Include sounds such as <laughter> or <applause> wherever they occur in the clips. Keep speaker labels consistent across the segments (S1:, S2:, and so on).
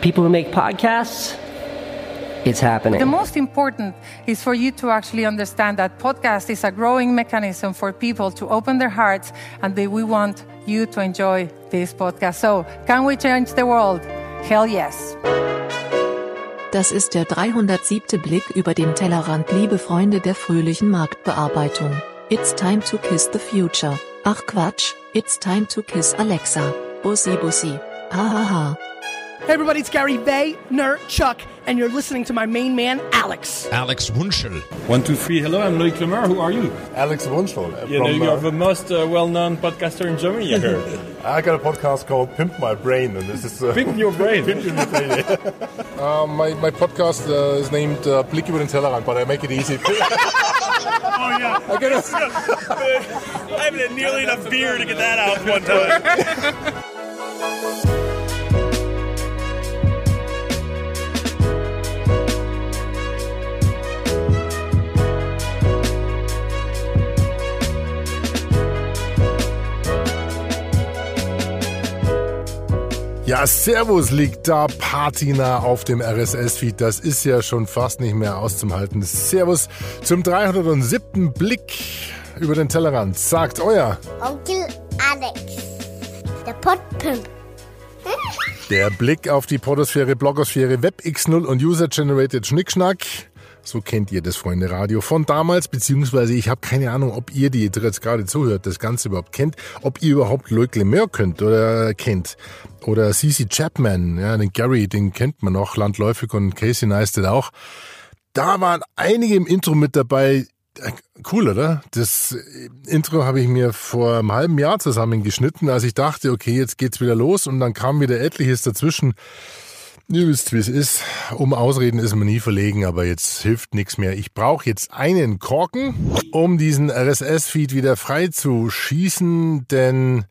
S1: people who make podcasts, it's happening.
S2: The most important is for you to actually understand that podcast is a growing mechanism for people to open their hearts and that we want you to enjoy this podcast. So, can we change the world? Hell yes.
S3: Das ist der 307. Blick über den Tellerrand, liebe Freunde der fröhlichen Marktbearbeitung. It's time to kiss the future. Ach Quatsch, it's time to kiss Alexa. Bussi bussi. Ha ha ha.
S4: Hey everybody, it's Gary Vay, Ner, Chuck, and you're listening to my main man, Alex.
S5: Alex Wunschel.
S6: One, two, three. Hello, I'm Loic Lemar. Who are you?
S7: Alex Wunschel.
S6: You know, you're the most uh, well-known podcaster in Germany, I heard. <laughs>
S7: I got a podcast called Pimp My Brain, and this is... Uh,
S6: Pimp Your Brain. <laughs>
S7: Pimp Your Brain, yeah. <laughs> uh, my, my podcast uh, is named uh, Blick über den Tellerrand, but I make it easy.
S6: oh, yeah. I, get a, I haven't had nearly enough beer to get that out one time.
S7: Ja, Servus liegt da Patina auf dem RSS-Feed. Das ist ja schon fast nicht mehr auszuhalten. Servus zum 307. Blick über den Tellerrand. Sagt euer
S8: Onkel Alex, der Podpimp.
S7: Der Blick auf die Podosphäre, Blogosphäre, WebX0 und User-Generated Schnickschnack. So kennt ihr das Freunde Radio von damals, beziehungsweise ich habe keine Ahnung, ob ihr, die jetzt gerade zuhört, das Ganze überhaupt kennt, ob ihr überhaupt Loic Lemeur könnt oder kennt. Oder CC Chapman, ja, den Gary, den kennt man noch, landläufig und Casey Neistat auch. Da waren einige im Intro mit dabei. Cool, oder? Das Intro habe ich mir vor einem halben Jahr zusammengeschnitten, als ich dachte, okay, jetzt geht's wieder los und dann kam wieder etliches dazwischen. Ihr wisst, wie es ist. Um Ausreden ist man nie verlegen, aber jetzt hilft nichts mehr. Ich brauche jetzt einen Korken, um diesen RSS-Feed wieder frei zu schießen, denn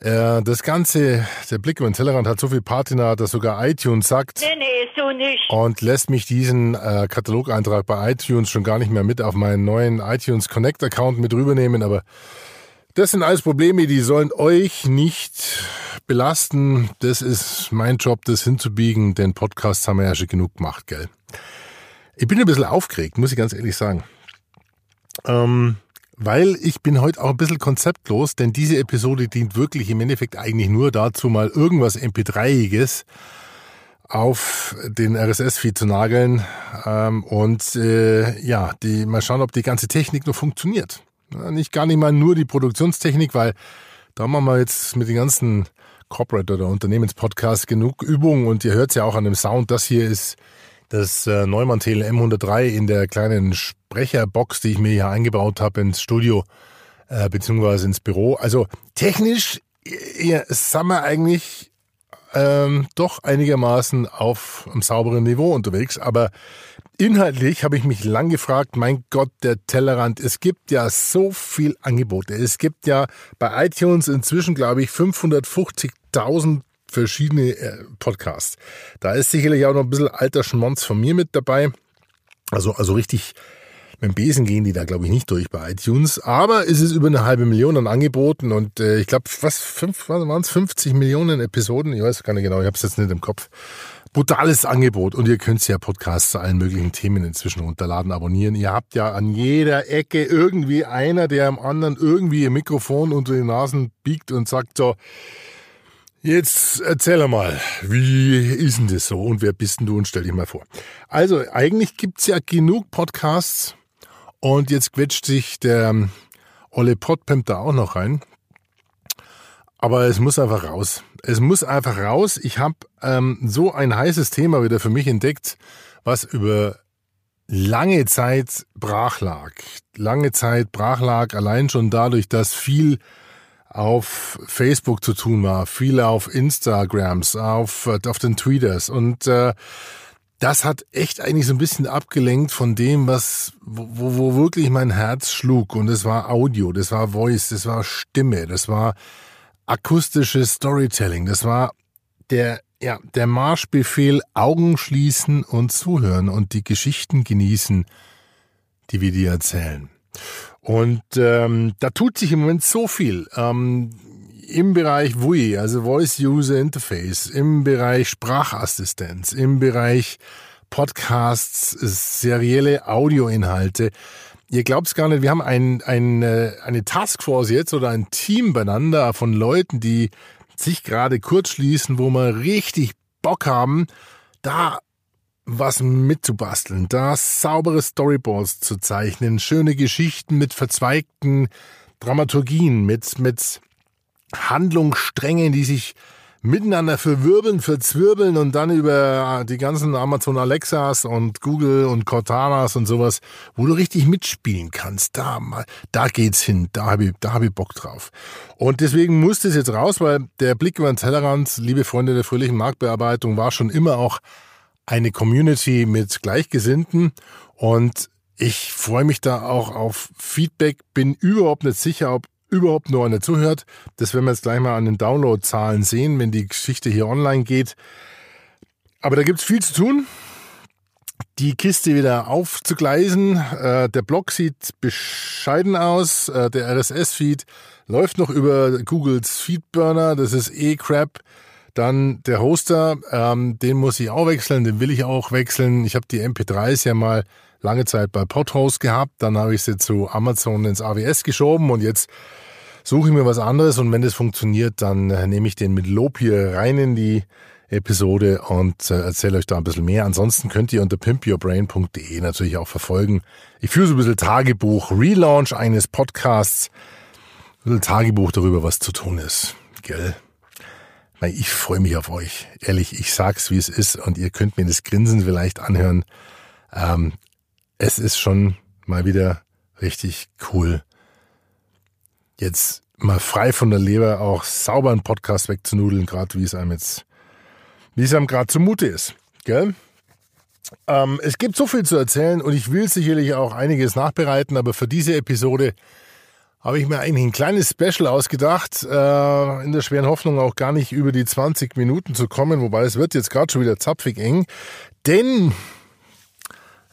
S7: äh, das Ganze, der Blick über den Tellerrand hat so viel Patina, dass sogar iTunes sagt.
S9: Nee, nee, so nicht.
S7: Und lässt mich diesen äh, Katalogeintrag bei iTunes schon gar nicht mehr mit auf meinen neuen iTunes Connect Account mit rübernehmen, aber das sind alles Probleme, die sollen euch nicht belasten. Das ist mein Job, das hinzubiegen, denn Podcasts haben wir ja schon genug gemacht, gell? Ich bin ein bisschen aufgeregt, muss ich ganz ehrlich sagen. Ähm, weil ich bin heute auch ein bisschen konzeptlos, denn diese Episode dient wirklich im Endeffekt eigentlich nur dazu, mal irgendwas MP3iges auf den RSS-Feed zu nageln ähm, und äh, ja, die, mal schauen, ob die ganze Technik noch funktioniert. Nicht gar nicht mal nur die Produktionstechnik, weil da machen wir jetzt mit den ganzen Corporate oder Unternehmenspodcasts genug Übung und ihr hört es ja auch an dem Sound. Das hier ist das äh, Neumann TLM 103 in der kleinen Sprecherbox, die ich mir hier eingebaut habe ins Studio äh, beziehungsweise ins Büro. Also technisch ja, sind wir eigentlich ähm, doch einigermaßen auf einem sauberen Niveau unterwegs, aber Inhaltlich habe ich mich lang gefragt, mein Gott, der Tellerrand, es gibt ja so viel Angebote. Es gibt ja bei iTunes inzwischen, glaube ich, 550.000 verschiedene äh, Podcasts. Da ist sicherlich auch noch ein bisschen alter Schmonz von mir mit dabei. Also, also richtig mit dem Besen gehen die da, glaube ich, nicht durch bei iTunes. Aber es ist über eine halbe Million an Angeboten und äh, ich glaube, was, was waren es? 50 Millionen Episoden? Ich weiß gar nicht genau, ich habe es jetzt nicht im Kopf brutales Angebot und ihr könnt ja Podcasts zu allen möglichen Themen inzwischen runterladen, abonnieren. Ihr habt ja an jeder Ecke irgendwie einer, der am anderen irgendwie ihr Mikrofon unter die Nasen biegt und sagt so, Jetzt erzähl mal, wie ist denn das so und wer bist denn du und stell dich mal vor. Also eigentlich gibt's ja genug Podcasts und jetzt quetscht sich der Olle Podpimp da auch noch rein. Aber es muss einfach raus. Es muss einfach raus. Ich habe ähm, so ein heißes Thema wieder für mich entdeckt, was über lange Zeit brach lag. Lange Zeit brach lag, allein schon dadurch, dass viel auf Facebook zu tun war, viel auf Instagrams, auf, auf den Tweeters und äh, das hat echt eigentlich so ein bisschen abgelenkt von dem, was, wo, wo wirklich mein Herz schlug. Und es war Audio, das war Voice, das war Stimme, das war akustisches Storytelling. Das war der, ja, der Marschbefehl Augen schließen und zuhören und die Geschichten genießen, die wir dir erzählen. Und ähm, da tut sich im Moment so viel. Ähm, im Bereich WUI, also Voice User Interface, im Bereich Sprachassistenz, im Bereich Podcasts, serielle Audioinhalte. Ihr glaubt es gar nicht, wir haben ein, ein, äh, eine Taskforce jetzt oder ein Team beieinander von Leuten, die sich gerade kurz schließen, wo wir richtig Bock haben, da was mitzubasteln, da saubere Storyboards zu zeichnen, schöne Geschichten mit verzweigten Dramaturgien, mit, mit Handlungssträngen, die sich miteinander verwirbeln, verzwirbeln und dann über die ganzen Amazon Alexas und Google und Cortanas und sowas, wo du richtig mitspielen kannst. Da da geht's hin. Da habe ich, da habe ich Bock drauf. Und deswegen musste es jetzt raus, weil der Blick über den Tellerrand, liebe Freunde der fröhlichen Marktbearbeitung, war schon immer auch eine Community mit Gleichgesinnten und ich freue mich da auch auf Feedback, bin überhaupt nicht sicher, ob überhaupt nur einer zuhört. Das werden wir jetzt gleich mal an den Downloadzahlen sehen, wenn die Geschichte hier online geht. Aber da gibt's viel zu tun. Die Kiste wieder aufzugleisen. Äh, der Blog sieht bescheiden aus. Äh, der RSS-Feed läuft noch über Googles Feedburner. Das ist eh Crap. Dann der Hoster, ähm, den muss ich auch wechseln, den will ich auch wechseln. Ich habe die MP3s ja mal lange Zeit bei Podhost gehabt, dann habe ich sie zu Amazon ins AWS geschoben und jetzt suche ich mir was anderes und wenn das funktioniert, dann äh, nehme ich den mit Lob hier rein in die Episode und äh, erzähle euch da ein bisschen mehr. Ansonsten könnt ihr unter pimpyourbrain.de natürlich auch verfolgen. Ich führe so ein bisschen Tagebuch, Relaunch eines Podcasts, ein bisschen Tagebuch darüber, was zu tun ist. Gell? Ich freue mich auf euch. Ehrlich, ich sag's, wie es ist und ihr könnt mir das Grinsen vielleicht anhören. Ähm, es ist schon mal wieder richtig cool, jetzt mal frei von der Leber auch sauber einen Podcast wegzunudeln, gerade wie es einem jetzt, wie es einem gerade zumute ist. Gell? Ähm, es gibt so viel zu erzählen und ich will sicherlich auch einiges nachbereiten, aber für diese Episode habe ich mir eigentlich ein kleines Special ausgedacht, äh, in der schweren Hoffnung auch gar nicht über die 20 Minuten zu kommen, wobei es wird jetzt gerade schon wieder zapfig eng, denn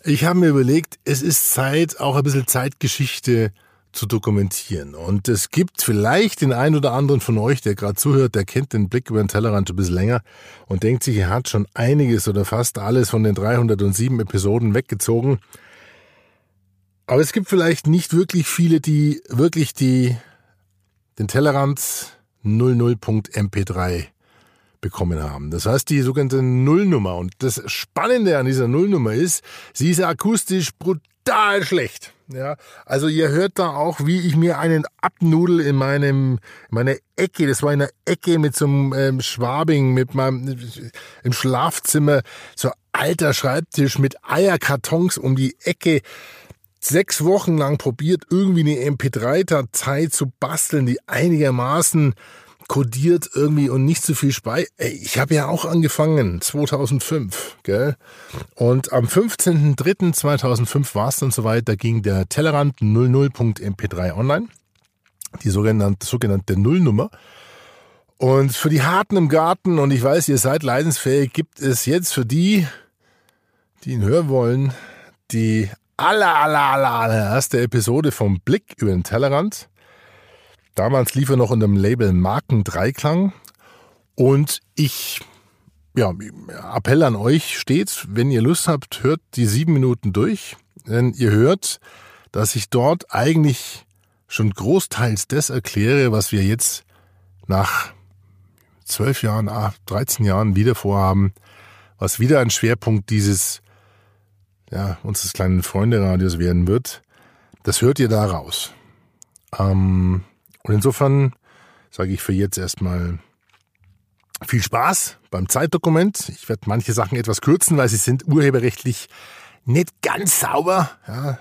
S7: ich habe mir überlegt, es ist Zeit, auch ein bisschen Zeitgeschichte zu dokumentieren. Und es gibt vielleicht den einen oder anderen von euch, der gerade zuhört, der kennt den Blick über den Tellerrand ein bisschen länger und denkt sich, er hat schon einiges oder fast alles von den 307 Episoden weggezogen. Aber es gibt vielleicht nicht wirklich viele, die wirklich die, den Tellerrand 00.mp3 bekommen haben. Das heißt, die sogenannte Nullnummer. Und das Spannende an dieser Nullnummer ist, sie ist akustisch brutal schlecht. Ja, also ihr hört da auch, wie ich mir einen abnudel in meinem, in meiner Ecke. Das war in einer Ecke mit so einem ähm, Schwabing, mit meinem, im Schlafzimmer, so alter Schreibtisch mit Eierkartons um die Ecke sechs Wochen lang probiert, irgendwie eine MP3-Datei zu basteln, die einigermaßen kodiert irgendwie und nicht zu viel Spei. Ich habe ja auch angefangen, 2005, gell? Und am 15.03.2005 war es dann soweit, da ging der Tellerrand 00.mp3 online, die sogenannte, sogenannte Nullnummer. Und für die Harten im Garten, und ich weiß, ihr seid leidensfähig, gibt es jetzt für die, die ihn hören wollen, die aller, aller, aller, aller erste Episode vom Blick über den Tellerrand. Damals lief er noch unter dem Label Marken Dreiklang. Und ich, ja, Appell an euch stets, wenn ihr Lust habt, hört die sieben Minuten durch. Denn ihr hört, dass ich dort eigentlich schon großteils das erkläre, was wir jetzt nach zwölf Jahren, 13 Jahren wieder vorhaben, was wieder ein Schwerpunkt dieses, ja, unseres kleinen Freunde-Radios werden wird. Das hört ihr da raus. Ähm, und insofern sage ich für jetzt erstmal viel Spaß beim Zeitdokument. Ich werde manche Sachen etwas kürzen, weil sie sind urheberrechtlich nicht ganz sauber. Ja,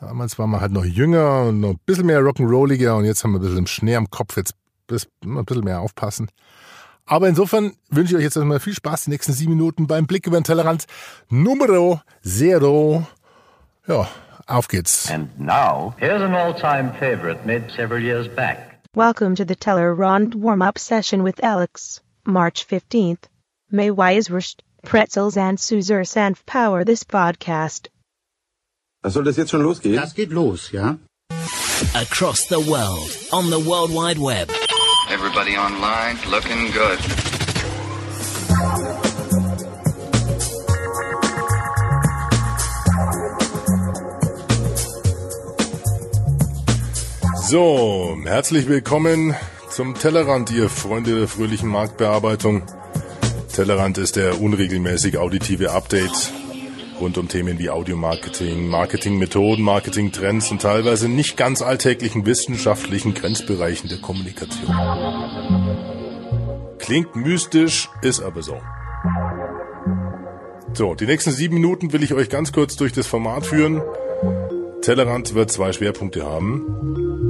S7: damals waren wir halt noch jünger und noch ein bisschen mehr Rock'n'Rolliger und jetzt haben wir ein bisschen Schnee am Kopf. Jetzt ein bisschen mehr aufpassen. Aber insofern wünsche ich euch jetzt erstmal viel Spaß die nächsten sieben Minuten beim Blick über den Tellerrand. Numero Zero. Ja, Auf geht's.
S5: And now, here's an all-time favorite made several years back.
S9: Welcome to the Tellerrand warm-up session with Alex, March 15th. May Weiswurst, Pretzels and Caesar Sanf power this podcast.
S10: Soll das jetzt schon losgehen?
S11: Das geht los, ja.
S12: Across the world, on the World Wide Web.
S11: Everybody online looking good.
S7: So, herzlich willkommen zum Tellerrand, ihr Freunde der fröhlichen Marktbearbeitung. Tellerrand ist der unregelmäßig auditive Update rund um Themen wie Audiomarketing, Marketingmethoden, Marketingtrends und teilweise nicht ganz alltäglichen wissenschaftlichen Grenzbereichen der Kommunikation. Klingt mystisch, ist aber so. So, die nächsten sieben Minuten will ich euch ganz kurz durch das Format führen. Tellerrand wird zwei Schwerpunkte haben.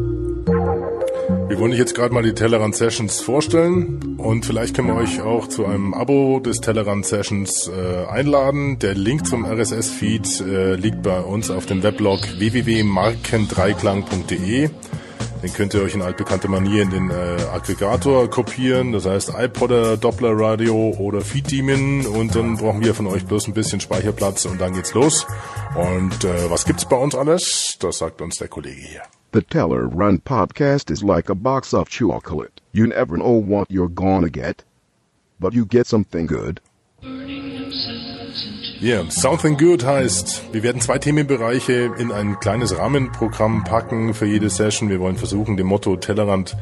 S7: Wir wollen euch jetzt gerade mal die Tellerrand Sessions vorstellen und vielleicht können wir euch auch zu einem Abo des Tellerrand Sessions äh, einladen. Der Link zum RSS-Feed äh, liegt bei uns auf dem Weblog www.markendreiklang.de. Den könnt ihr euch in altbekannter Manier in den äh, Aggregator kopieren, das heißt iPodder, Doppler Radio oder Feed Demon und dann brauchen wir von euch bloß ein bisschen Speicherplatz und dann geht's los. Und äh, was gibt's bei uns alles? Das sagt uns der Kollege hier.
S12: The Teller Run podcast is like a box of chocolate. You never know what you're gonna get, but you get something good.
S7: Yeah, Something Good heißt, wir werden zwei Themenbereiche in ein kleines Rahmenprogramm packen für jede Session. Wir wollen versuchen, dem Motto Tellerrand,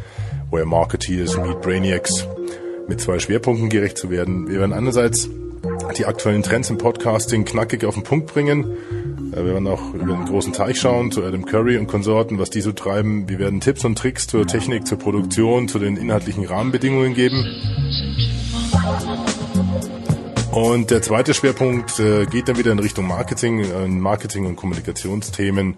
S7: where Marketeers meet Brainiacs, mit zwei Schwerpunkten gerecht zu werden. Wir werden einerseits die aktuellen Trends im Podcasting knackig auf den Punkt bringen. Wir werden auch über den großen Teich schauen, zu Adam Curry und Konsorten, was die so treiben. Wir werden Tipps und Tricks zur Technik, zur Produktion, zu den inhaltlichen Rahmenbedingungen geben. Und der zweite Schwerpunkt äh, geht dann wieder in Richtung Marketing, äh, Marketing und Kommunikationsthemen.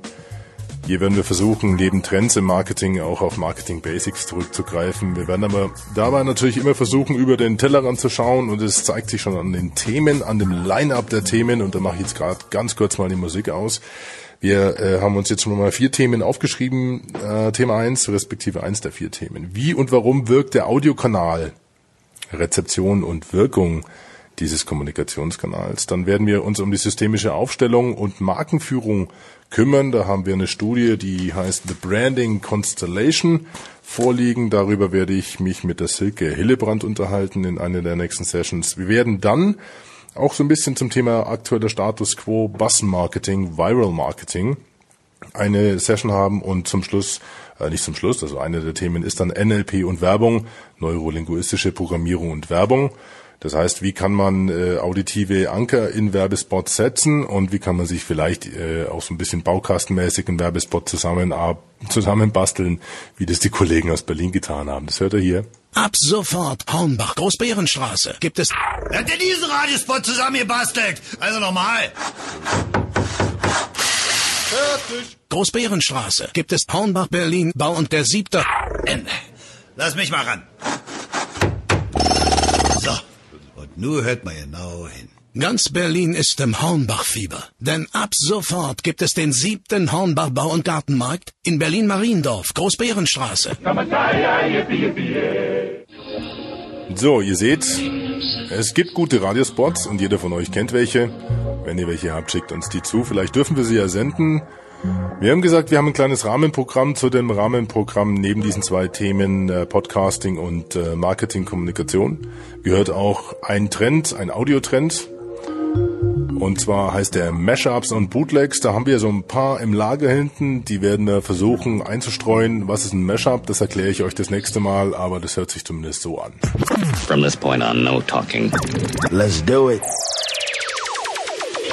S7: Hier werden wir versuchen, neben Trends im Marketing auch auf Marketing Basics zurückzugreifen. Wir werden aber dabei natürlich immer versuchen, über den Tellerrand zu schauen und es zeigt sich schon an den Themen, an dem Line-up der Themen und da mache ich jetzt gerade ganz kurz mal die Musik aus. Wir äh, haben uns jetzt schon mal vier Themen aufgeschrieben. Äh, Thema eins respektive eins der vier Themen. Wie und warum wirkt der Audiokanal? Rezeption und Wirkung dieses Kommunikationskanals. Dann werden wir uns um die systemische Aufstellung und Markenführung kümmern. Da haben wir eine Studie, die heißt The Branding Constellation vorliegen. Darüber werde ich mich mit der Silke Hillebrand unterhalten in einer der nächsten Sessions. Wir werden dann auch so ein bisschen zum Thema aktueller Status quo Bus Marketing, Viral Marketing eine Session haben und zum Schluss, äh, nicht zum Schluss, also eine der Themen ist dann NLP und Werbung, neurolinguistische Programmierung und Werbung. Das heißt, wie kann man äh, auditive Anker in Werbespots setzen und wie kann man sich vielleicht äh, auch so ein bisschen baukastenmäßig einen Werbespot zusammen, zusammenbasteln, wie das die Kollegen aus Berlin getan haben. Das hört ihr hier.
S13: Ab sofort Hornbach, Großbärenstraße. Gibt es...
S14: Wer hat denn diesen Radiospot zusammengebastelt? Also nochmal.
S13: Fertig. Großbärenstraße. Gibt es Hornbach, Berlin, Bau und der siebte...
S14: Ende. Lass mich mal ran. Nur hört man genau hin.
S13: Ganz Berlin ist im Hornbach-Fieber. Denn ab sofort gibt es den siebten Hornbach Bau- und Gartenmarkt in Berlin-Mariendorf, Großbärenstraße.
S7: So, ihr seht, es gibt gute Radiospots und jeder von euch kennt welche. Wenn ihr welche habt, schickt uns die zu. Vielleicht dürfen wir sie ja senden. Wir haben gesagt, wir haben ein kleines Rahmenprogramm zu dem Rahmenprogramm neben diesen zwei Themen äh, Podcasting und äh, Marketing Kommunikation gehört auch ein Trend, ein Audiotrend. Und zwar heißt der Mashups und Bootlegs. Da haben wir so ein paar im Lager hinten. Die werden wir versuchen einzustreuen. Was ist ein Mashup? Das erkläre ich euch das nächste Mal, aber das hört sich zumindest so an.
S15: From this point on, no talking.
S14: Let's do it.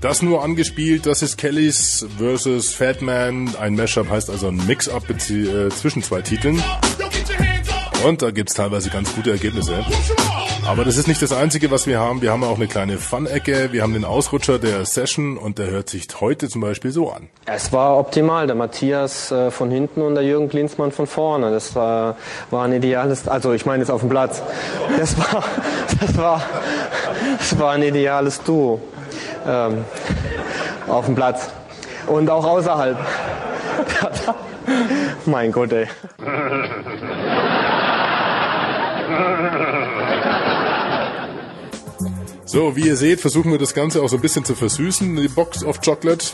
S7: das nur angespielt, das ist Kellys versus Fatman. Ein Mashup heißt also ein Mix-up äh, zwischen zwei Titeln. Und da gibt's teilweise ganz gute Ergebnisse. Aber das ist nicht das Einzige, was wir haben. Wir haben auch eine kleine Fun-Ecke. Wir haben den Ausrutscher der Session und der hört sich heute zum Beispiel so an.
S16: Es war optimal. Der Matthias äh, von hinten und der Jürgen Klinsmann von vorne. Das war, war ein ideales, also ich meine jetzt auf dem Platz. Das war, <laughs> das war, das war ein ideales Duo. Ähm, auf dem Platz. Und auch außerhalb. <laughs> mein Gott, ey.
S7: So, wie ihr seht, versuchen wir das Ganze auch so ein bisschen zu versüßen, die Box of Chocolate.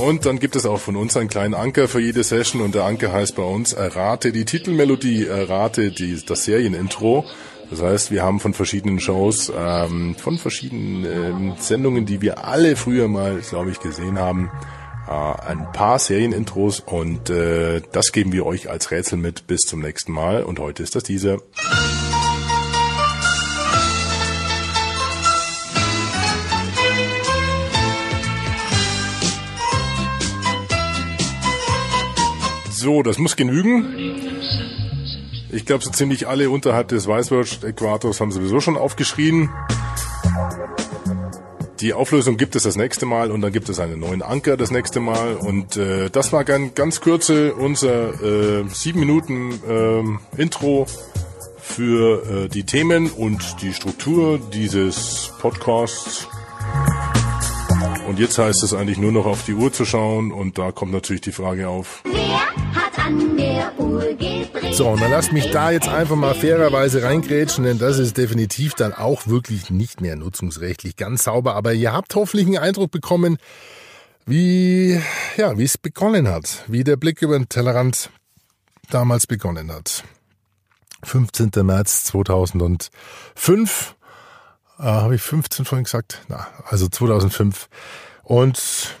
S7: Und dann gibt es auch von uns einen kleinen Anker für jede Session und der Anker heißt bei uns Errate die Titelmelodie, errate die, das Serienintro. Das heißt, wir haben von verschiedenen Shows, ähm, von verschiedenen ähm, Sendungen, die wir alle früher mal, glaube ich, gesehen haben, äh, ein paar Serienintros und äh, das geben wir euch als Rätsel mit bis zum nächsten Mal und heute ist das diese. So, das muss genügen. Ich glaube, so ziemlich alle unterhalb des Weißwurst-Äquators haben sowieso schon aufgeschrien. Die Auflösung gibt es das nächste Mal und dann gibt es einen neuen Anker das nächste Mal. Und äh, das war ganz, ganz kürze unser äh, sieben Minuten äh, Intro für äh, die Themen und die Struktur dieses Podcasts. Und jetzt heißt es eigentlich nur noch auf die Uhr zu schauen und da kommt natürlich die Frage auf.
S8: Wer hat an der Uhr gedreht?
S7: So, und dann lasst mich da jetzt einfach mal fairerweise reingrätschen, denn das ist definitiv dann auch wirklich nicht mehr nutzungsrechtlich ganz sauber. Aber ihr habt hoffentlich einen Eindruck bekommen, wie, ja, wie es begonnen hat, wie der Blick über den Tellerrand damals begonnen hat. 15. März 2005 äh, habe ich 15 vorhin gesagt? Na, also 2005. Und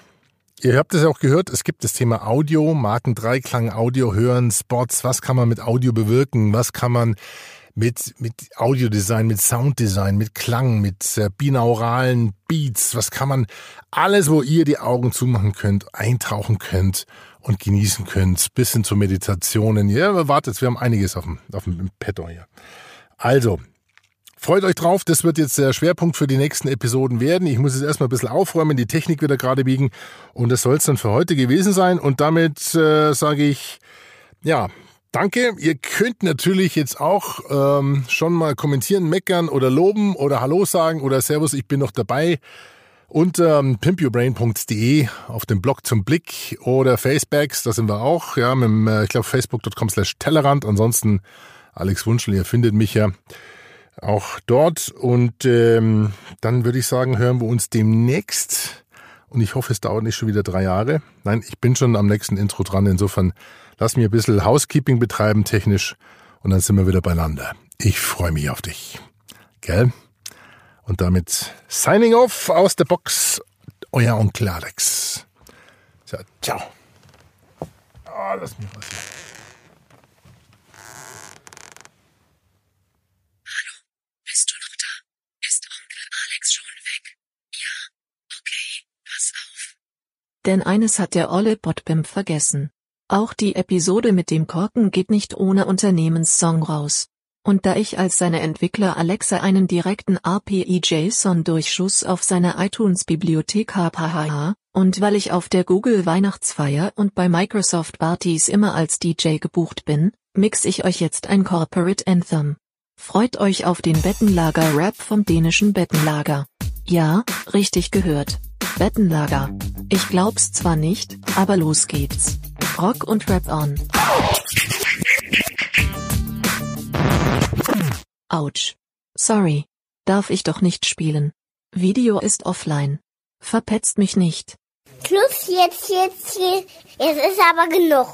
S7: ihr habt es ja auch gehört, es gibt das Thema Audio, Markendreiklang, Audio hören, Spots, was kann man mit Audio bewirken, was kann man mit, mit Audiodesign, mit Sounddesign, mit Klang, mit äh, binauralen Beats, was kann man, alles, wo ihr die Augen zumachen könnt, eintauchen könnt und genießen könnt, bis hin zu Meditationen. Ja, wartet, wir haben einiges auf dem, auf dem Petto hier. Also, Freut euch drauf, das wird jetzt der Schwerpunkt für die nächsten Episoden werden. Ich muss jetzt erstmal ein bisschen aufräumen, die Technik wieder gerade biegen und das soll es dann für heute gewesen sein. Und damit äh, sage ich, ja, danke. Ihr könnt natürlich jetzt auch ähm, schon mal kommentieren, meckern oder loben oder Hallo sagen oder Servus, ich bin noch dabei unter ähm, pimpyourbrain.de auf dem Blog zum Blick oder Facebacks, da sind wir auch, ja, mit dem, äh, ich glaube facebook.com slash Tellerrand. Ansonsten Alex Wunschel, ihr findet mich ja auch dort. Und ähm, dann würde ich sagen, hören wir uns demnächst. Und ich hoffe, es dauert nicht schon wieder drei Jahre. Nein, ich bin schon am nächsten Intro dran. Insofern lass mir ein bisschen Housekeeping betreiben, technisch. Und dann sind wir wieder beieinander. Ich freue mich auf dich. Gell? Und damit signing off aus der Box. Euer Onkel Alex. So, ciao. Oh, lass mich was hier.
S3: Bist du noch da? Ist Onkel Alex schon weg? Ja? Okay, pass auf. Denn eines hat der olle Botbimp vergessen. Auch die Episode mit dem Korken geht nicht ohne Unternehmenssong raus. Und da ich als seine Entwickler Alexa einen direkten API-JSON-Durchschuss auf seine iTunes-Bibliothek habe, und weil ich auf der Google Weihnachtsfeier und bei Microsoft Partys immer als DJ gebucht bin, mix ich euch jetzt ein Corporate Anthem. Freut euch auf den Bettenlager-Rap vom dänischen Bettenlager. Ja, richtig gehört. Bettenlager. Ich glaub's zwar nicht, aber los geht's. Rock und Rap on. Autsch. Sorry. Darf ich doch nicht spielen. Video ist offline. Verpetzt mich nicht.
S8: Schluss jetzt, jetzt, jetzt. Jetzt ist aber genug.